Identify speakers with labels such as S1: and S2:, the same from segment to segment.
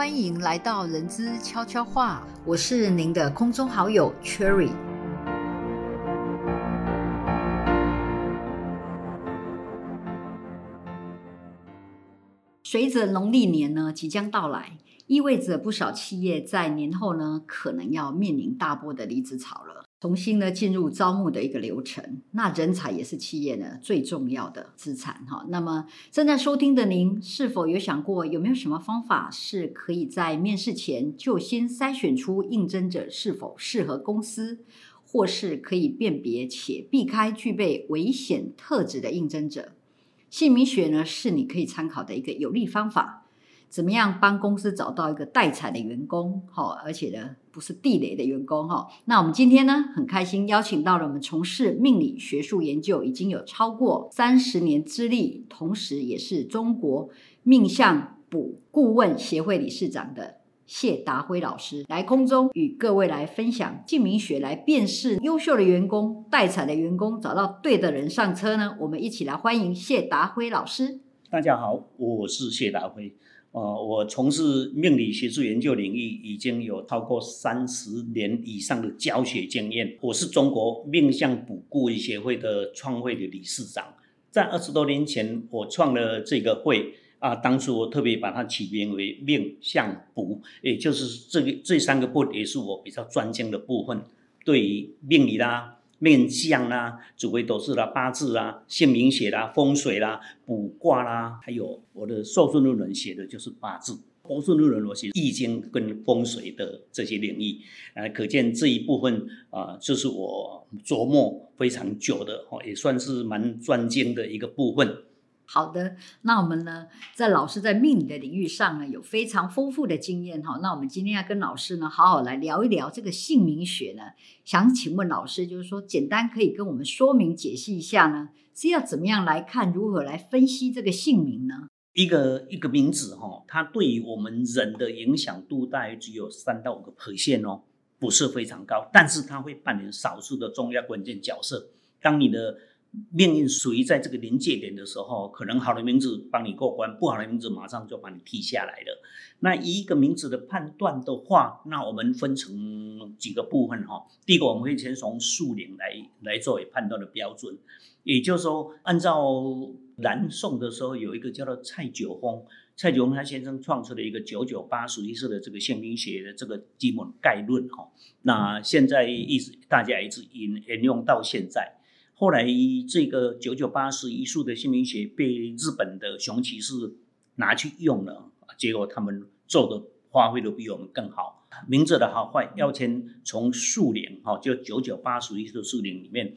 S1: 欢迎来到人之悄悄话，我是您的空中好友 Cherry。随着农历年呢即将到来，意味着不少企业在年后呢可能要面临大波的离职潮了。重新呢进入招募的一个流程，那人才也是企业呢最重要的资产哈。那么正在收听的您，是否有想过有没有什么方法是可以在面试前就先筛选出应征者是否适合公司，或是可以辨别且避开具备危险特质的应征者？姓名学呢是你可以参考的一个有利方法。怎么样帮公司找到一个待产的员工？哈，而且呢不是地雷的员工哈。那我们今天呢很开心邀请到了我们从事命理学术研究已经有超过三十年资历，同时也是中国命相卜顾问协会理事长的谢达辉老师，来空中与各位来分享姓名学来辨识优秀的员工、待产的员工，找到对的人上车呢。我们一起来欢迎谢达辉老师。
S2: 大家好，我是谢达辉。呃，我从事命理学术研究领域已经有超过三十年以上的教学经验。我是中国命相卜顾问协会的创会的理事长。在二十多年前，我创了这个会啊，当初我特别把它起名为命相卜，也就是这个这三个部也是我比较专精的部分，对于命理啦。面相啦、紫微斗数啦、八字啦、姓名学啦、风水啦、卜卦啦，还有我的寿顺论文写的就是八字，寿顺论文我写易经跟风水的这些领域，呃，可见这一部分啊，就是我琢磨非常久的哦，也算是蛮专精的一个部分。
S1: 好的，那我们呢，在老师在命理的领域上呢，有非常丰富的经验哈。那我们今天要跟老师呢，好好来聊一聊这个姓名学呢。想请问老师，就是说，简单可以跟我们说明解析一下呢，是要怎么样来看，如何来分析这个姓名呢？
S2: 一个一个名字哈，它对于我们人的影响度大约只有三到五个 percent 哦，不是非常高，但是它会扮演少数的重要关键角色。当你的命运属于在这个临界点的时候，可能好的名字帮你过关，不好的名字马上就把你踢下来了。那一个名字的判断的话，那我们分成几个部分哈。第一个，我们会先从数年来来作为判断的标准，也就是说，按照南宋的时候有一个叫做蔡九峰，蔡九峰他先生创出的一个九九八十一式的这个姓名学的这个基本概论哈。那现在一直大家一直沿沿用到现在。后来，这个九九八十一数的姓名学被日本的熊骑士拿去用了，结果他们做的发挥都比我们更好。名字的好坏要先从数年，哈，就九九八十一数的数年里面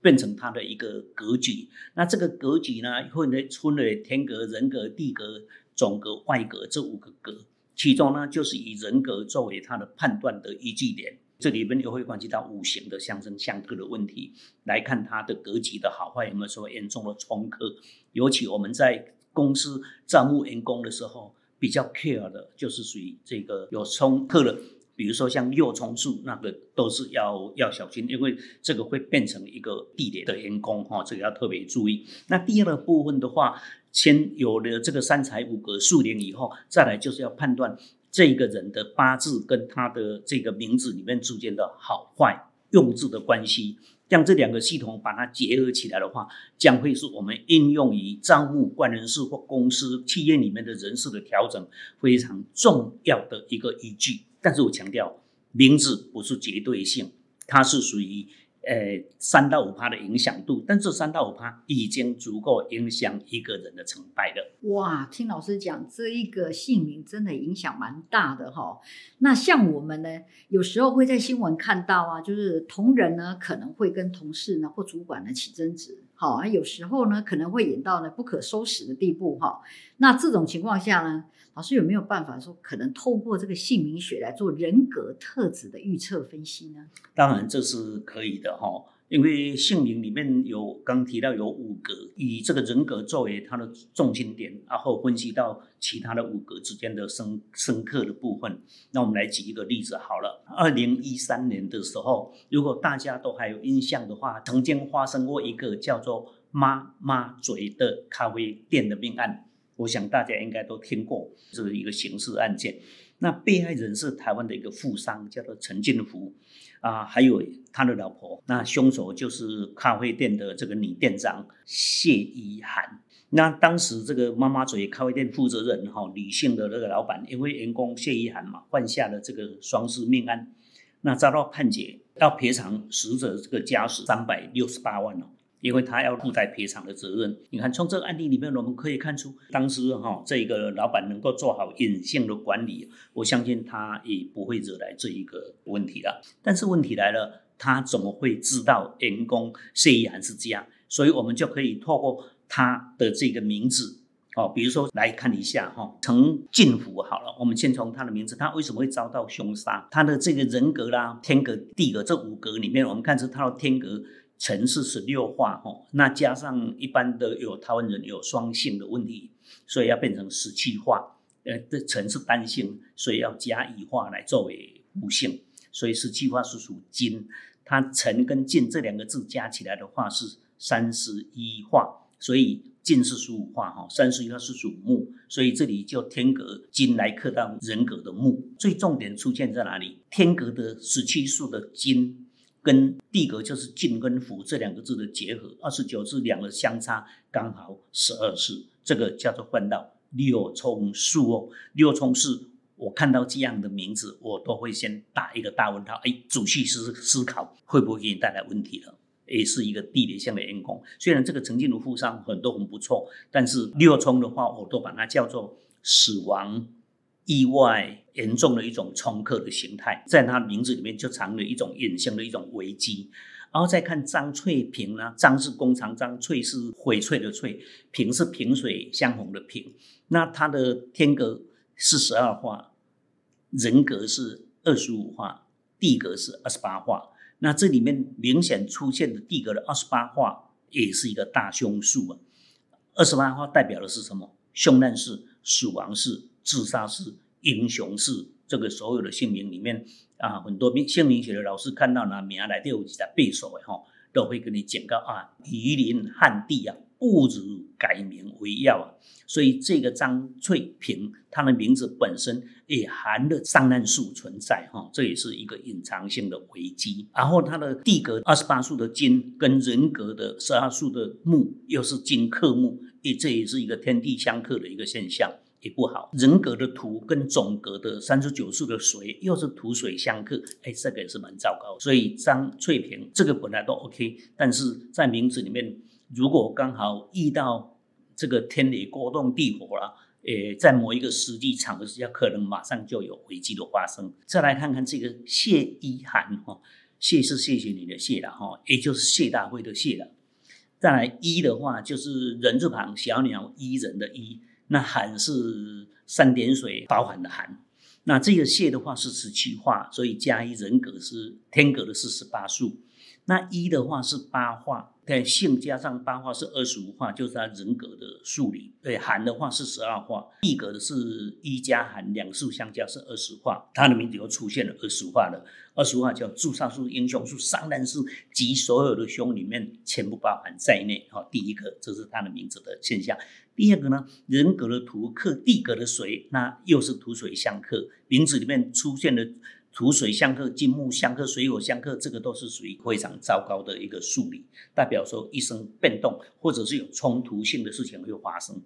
S2: 变成它的一个格局。那这个格局呢，分为分为天格、人格、地格、总格、外格这五个格，其中呢，就是以人格作为它的判断的依据点。这里边又会关系到五行的相生相克的问题，来看它的格局的好坏有没有说严重的冲克。尤其我们在公司招募员工的时候，比较 care 的就是属于这个有冲克的，比如说像六冲数那个都是要要小心，因为这个会变成一个地雷的员工哈，这个要特别注意。那第二个部分的话，先有了这个三才五格数年以后，再来就是要判断。这个人的八字跟他的这个名字里面之间的好坏用字的关系，将这两个系统把它结合起来的话，将会是我们应用于招募官人事或公司企业里面的人事的调整非常重要的一个依据。但是我强调，名字不是绝对性，它是属于。呃，三到五趴的影响度，但这三到五趴已经足够影响一个人的成败了。
S1: 哇，听老师讲，这一个姓名真的影响蛮大的哈。那像我们呢，有时候会在新闻看到啊，就是同仁呢可能会跟同事呢或主管呢起争执，好啊，有时候呢可能会演到呢不可收拾的地步哈。那这种情况下呢？老师有没有办法说，可能透过这个姓名学来做人格特质的预测分析呢？
S2: 当然这是可以的哈，因为姓名里面有刚提到有五格，以这个人格作为它的重心点，然后分析到其他的五格之间的深深刻的部分。那我们来举一个例子好了，二零一三年的时候，如果大家都还有印象的话，曾经发生过一个叫做“妈妈嘴”的咖啡店的命案。我想大家应该都听过，这是一个刑事案件。那被害人是台湾的一个富商，叫做陈进福，啊，还有他的老婆。那凶手就是咖啡店的这个女店长谢依涵。那当时这个妈妈嘴咖啡店负责人哈，女性的那个老板，因为员工谢依涵嘛，犯下了这个双尸命案，那遭到判决要赔偿死者这个家属三百六十八万哦。因为他要负担赔偿的责任。你看，从这个案例里面，我们可以看出，当时哈这个老板能够做好隐性的管理，我相信他也不会惹来这一个问题了。但是问题来了，他怎么会知道员工谢依涵是这样？所以我们就可以透过他的这个名字哦，比如说来看一下哈，陈进福好了，我们先从他的名字，他为什么会遭到凶杀？他的这个人格啦、天格、地格这五格里面，我们看出他的天格。城是十六画哦，那加上一般的有台湾人有双性的问题，所以要变成十七画。呃，这城是单性，所以要加一画来作为复性，所以十七画是属金。它辰跟进这两个字加起来的话是三十一画，所以进是属五画哈，三十一画是属木，所以这里就天格金来克到人格的木。最重点出现在哪里？天格的十七数的金。跟地格就是进跟福这两个字的结合，二十九字两个相差刚好十二次，这个叫做换到六冲数哦。六冲是，我看到这样的名字，我都会先打一个大问号。哎，仔细思思考，会不会给你带来问题了？也是一个地理性的员工。虽然这个陈进如富商很多很不错，但是六冲的话，我都把它叫做死亡。意外严重的一种冲克的形态，在他名字里面就藏了一种隐性的一种危机。然后再看张翠萍呢，张是弓长张，翠是翡翠的翠，萍是萍水相逢的萍。那他的天格是十二画，人格是二十五画，地格是二十八画。那这里面明显出现的地格的二十八画，也是一个大凶数啊。二十八画代表的是什么？凶难事、死亡事。自杀式、英雄式，这个所有的姓名里面啊，很多名姓名学的老师看到呢，名来都有几在背熟的哈，都会跟你警告啊，夷陵汉地啊，不如改名为要啊。所以这个张翠萍，她的名字本身也含了丧难数存在哈，这也是一个隐藏性的危机。然后他的地格二十八数的金跟人格的十二数的木又是金克木，也这也是一个天地相克的一个现象。也不好，人格的土跟总格的三十九数的水又是土水相克，哎，这个也是蛮糟糕。所以张翠萍这个本来都 OK，但是在名字里面，如果刚好遇到这个天雷勾动地火了，诶，在某一个时机场合之下，可能马上就有危机的发生。再来看看这个谢依涵哈，谢是谢谢你的谢了哈，也就是谢大辉的谢了。再来一的话，就是人字旁小鸟依人的依。那寒是三点水包含的寒，那这个谢的话是十七化，所以加一人格是天格的四十八数，那一的话是八画。对，性加上八画是二十五画，就是他人格的数理。对，寒的话是十二画，地格的是一加寒，两数相加是二十画。他的名字又出现了二十画了，二十画叫朱砂数、英雄数、商人数及所有的凶里面全部包含在内。好，第一个这是他的名字的现象。第二个呢，人格的土克地格的水，那又是土水相克，名字里面出现的。土水相克，金木相克，水火相克，这个都是属于非常糟糕的一个数理，代表说一生变动，或者是有冲突性的事情会发生。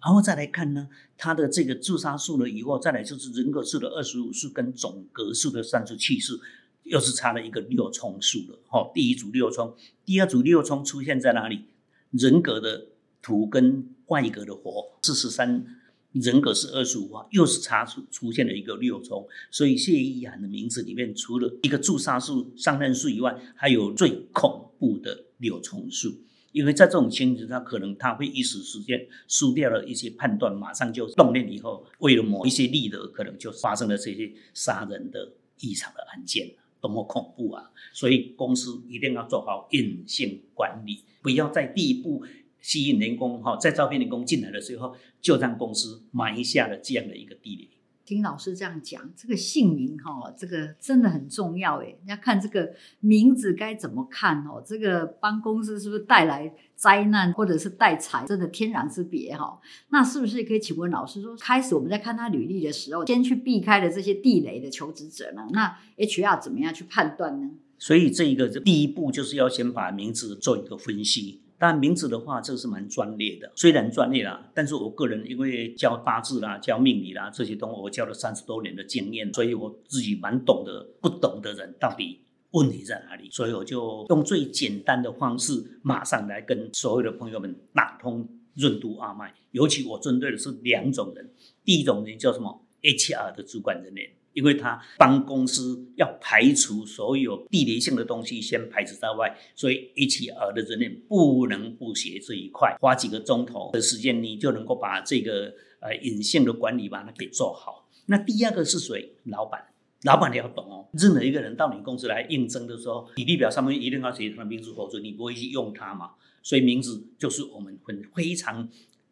S2: 然后再来看呢，它的这个自杀数呢，以后再来就是人格数的二十五数跟总格数的三十七数，又是差了一个六冲数了。哈，第一组六冲，第二组六冲出现在哪里？人格的土跟外格的火，四十三。人格是二十五画，又是查出出现了一个六冲，所以谢依涵的名字里面除了一个助杀数、上任数以外，还有最恐怖的六冲数。因为在这种情形下，可能他会一时之间输掉了一些判断，马上就动念以后，为了某一些利得，可能就发生了这些杀人的异常的案件，多么恐怖啊！所以公司一定要做好隐性管理，不要在第一步。吸引员工哈，在招聘员工进来的时候，就让公司埋下了这样的一个地雷。
S1: 听老师这样讲，这个姓名哈，这个真的很重要诶。要看这个名字该怎么看哦，这个帮公司是不是带来灾难或者是带财，真的天壤之别哈。那是不是可以请问老师说，开始我们在看他履历的时候，先去避开了这些地雷的求职者呢？那 HR 怎么样去判断呢？
S2: 所以这一个第一步就是要先把名字做一个分析。但名字的话，这个是蛮专业的，虽然专业啦，但是我个人因为教八字啦、教命理啦这些东西，我教了三十多年的经验，所以我自己蛮懂得，不懂的人到底问题在哪里，所以我就用最简单的方式，马上来跟所有的朋友们打通任督二脉。尤其我针对的是两种人，第一种人叫什么？HR 的主管人员。因为他帮公司要排除所有地理性的东西，先排除在外，所以一起耳的人员不能不学这一块，花几个钟头的时间，你就能够把这个呃隐性的管理把它给做好。那第二个是谁？老板，老板你要懂哦。任何一个人到你公司来应征的时候，履历表上面一定要写他的名字，否则你不会去用他嘛。所以名字就是我们很非常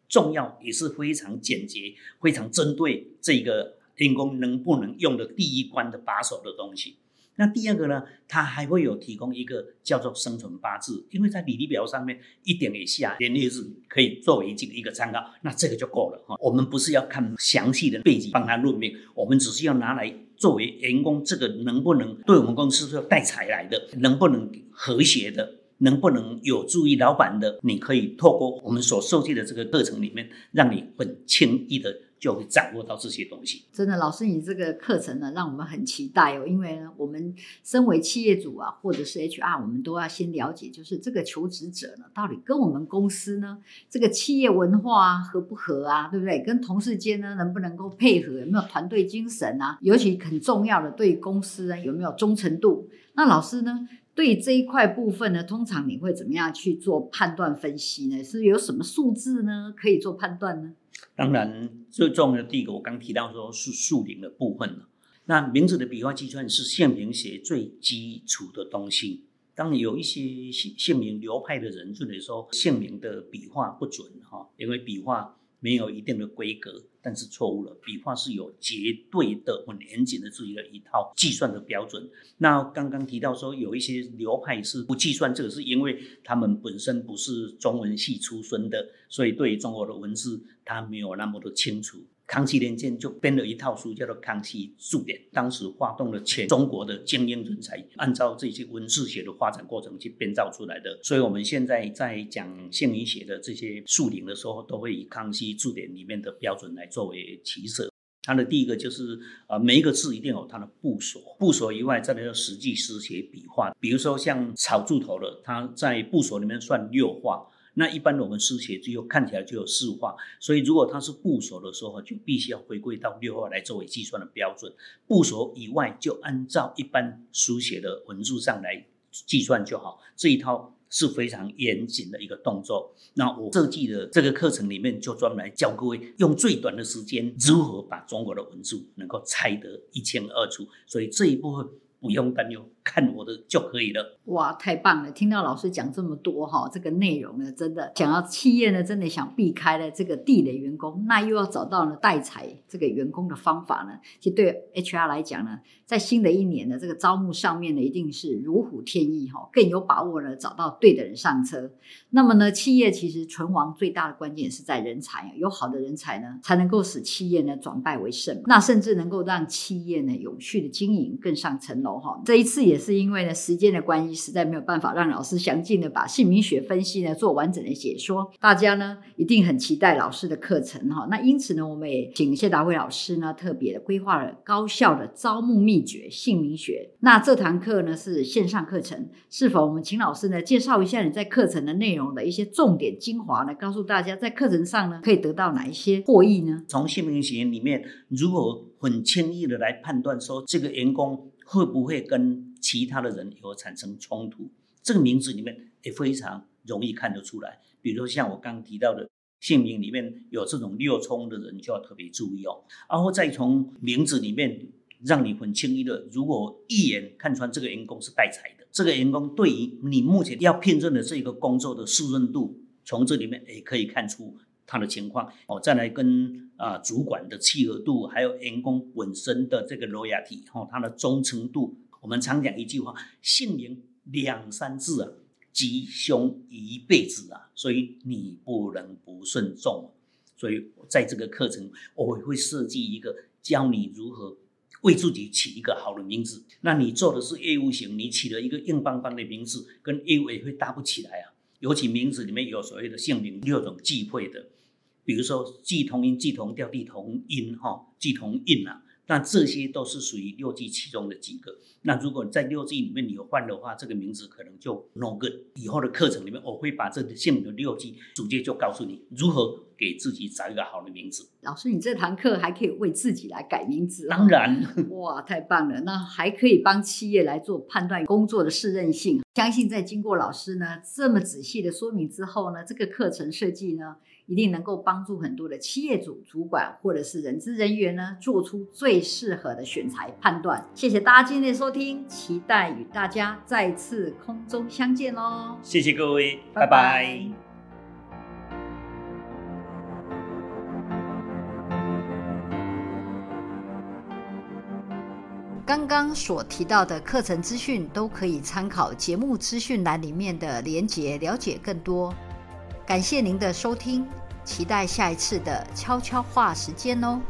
S2: 重要，也是非常简洁、非常针对这个。员工能不能用的第一关的把手的东西？那第二个呢？他还会有提供一个叫做生存八字，因为在履历表上面一点以下年月日可以作为这个一个参考，那这个就够了哈。我们不是要看详细的背景帮他论命，我们只是要拿来作为员工这个能不能对我们公司是带财来的，能不能和谐的，能不能有助于老板的？你可以透过我们所设计的这个课程里面，让你很轻易的。就会掌握到这些东西。
S1: 真的，老师，你这个课程呢，让我们很期待哦。因为呢，我们身为企业主啊，或者是 HR，我们都要先了解，就是这个求职者呢，到底跟我们公司呢，这个企业文化啊合不合啊？对不对？跟同事间呢，能不能够配合？有没有团队精神啊？尤其很重要的，对公司呢，有没有忠诚度？那老师呢，对这一块部分呢，通常你会怎么样去做判断分析呢？是有什么数字呢，可以做判断呢？
S2: 当然，最重要的第一个，我刚提到说是树龄的部分了。那名字的笔画计算是姓名学最基础的东西。当有一些姓姓名流派的人认为说姓名的笔画不准哈，因为笔画。没有一定的规格，但是错误了。笔画是有绝对的、很严谨的自己的一套计算的标准。那刚刚提到说有一些流派是不计算这个，是因为他们本身不是中文系出身的，所以对中国的文字他没有那么的清楚。康熙年间就编了一套书，叫做《康熙注典》，当时发动了全中国的精英人才，按照这些文字学的发展过程去编造出来的。所以，我们现在在讲姓名学的这些树林的时候，都会以《康熙注典》里面的标准来作为起色。它的第一个就是，呃，每一个字一定有它的部首，部首以外，再来要实际书写笔画。比如说像草字头的，它在部首里面算六画。那一般我们书写只有看起来就有四画，所以如果它是部首的时候，就必须要回归到六画来作为计算的标准。部首以外，就按照一般书写的文字上来计算就好。这一套是非常严谨的一个动作。那我设计的这个课程里面，就专门来教各位用最短的时间如何把中国的文字能够猜得一清二楚。所以这一部分。不用担忧，看我的就可以了。
S1: 哇，太棒了！听到老师讲这么多哈，这个内容呢，真的想要企业呢，真的想避开了这个地雷员工，那又要找到呢代财这个员工的方法呢？其实对 HR 来讲呢，在新的一年的这个招募上面呢，一定是如虎添翼哈，更有把握呢找到对的人上车。那么呢，企业其实存亡最大的关键是在人才，有好的人才呢，才能够使企业呢转败为胜，那甚至能够让企业呢永续的经营更上层楼。哈，这一次也也是因为呢时间的关系，实在没有办法让老师详尽的把姓名学分析呢做完整的解说。大家呢一定很期待老师的课程哈。那因此呢，我们也请谢达辉老师呢特别的规划了高效的招募秘诀姓名学。那这堂课呢是线上课程，是否我们请老师呢介绍一下你在课程的内容的一些重点精华呢？告诉大家在课程上呢可以得到哪一些获益呢？
S2: 从姓名学里面，如果很轻易的来判断说这个员工。会不会跟其他的人有产生冲突？这个名字里面也非常容易看得出来。比如像我刚提到的姓名里面有这种六冲的人，就要特别注意哦。然后再从名字里面让你很轻易的，如果一眼看穿这个员工是带财的，这个员工对于你目前要聘任的这个工作的适任度，从这里面也可以看出。他的情况哦，再来跟啊主管的契合度，还有员工本身的这个 loyalty 哦，他的忠诚度。我们常讲一句话，姓名两三字啊，吉凶一辈子啊，所以你不能不慎重。所以在这个课程，我会设计一个教你如何为自己起一个好的名字。那你做的是业务型，你起了一个硬邦邦的名字，跟业务也会搭不起来啊。尤其名字里面有所谓的姓名六种忌讳的。比如说，忌同音、忌同调、地同音，哈，既同音啊，那这些都是属于六 G 其中的几个。那如果在六 G 里面你有换的话，这个名字可能就 no good。以后的课程里面，我会把这个姓名的六 G 直接就告诉你如何给自己找一个好的名字。
S1: 老师，你这堂课还可以为自己来改名字？
S2: 当然，
S1: 哇，太棒了！那还可以帮企业来做判断工作的适任性。相信在经过老师呢这么仔细的说明之后呢，这个课程设计呢。一定能够帮助很多的企业主、主管或者是人资人员呢，做出最适合的选材判断。谢谢大家今天的收听，期待与大家再次空中相见哦！
S2: 谢谢各位，拜拜。
S1: 刚刚所提到的课程资讯都可以参考节目资讯栏里面的连结，了解更多。感谢您的收听。期待下一次的悄悄话时间哦。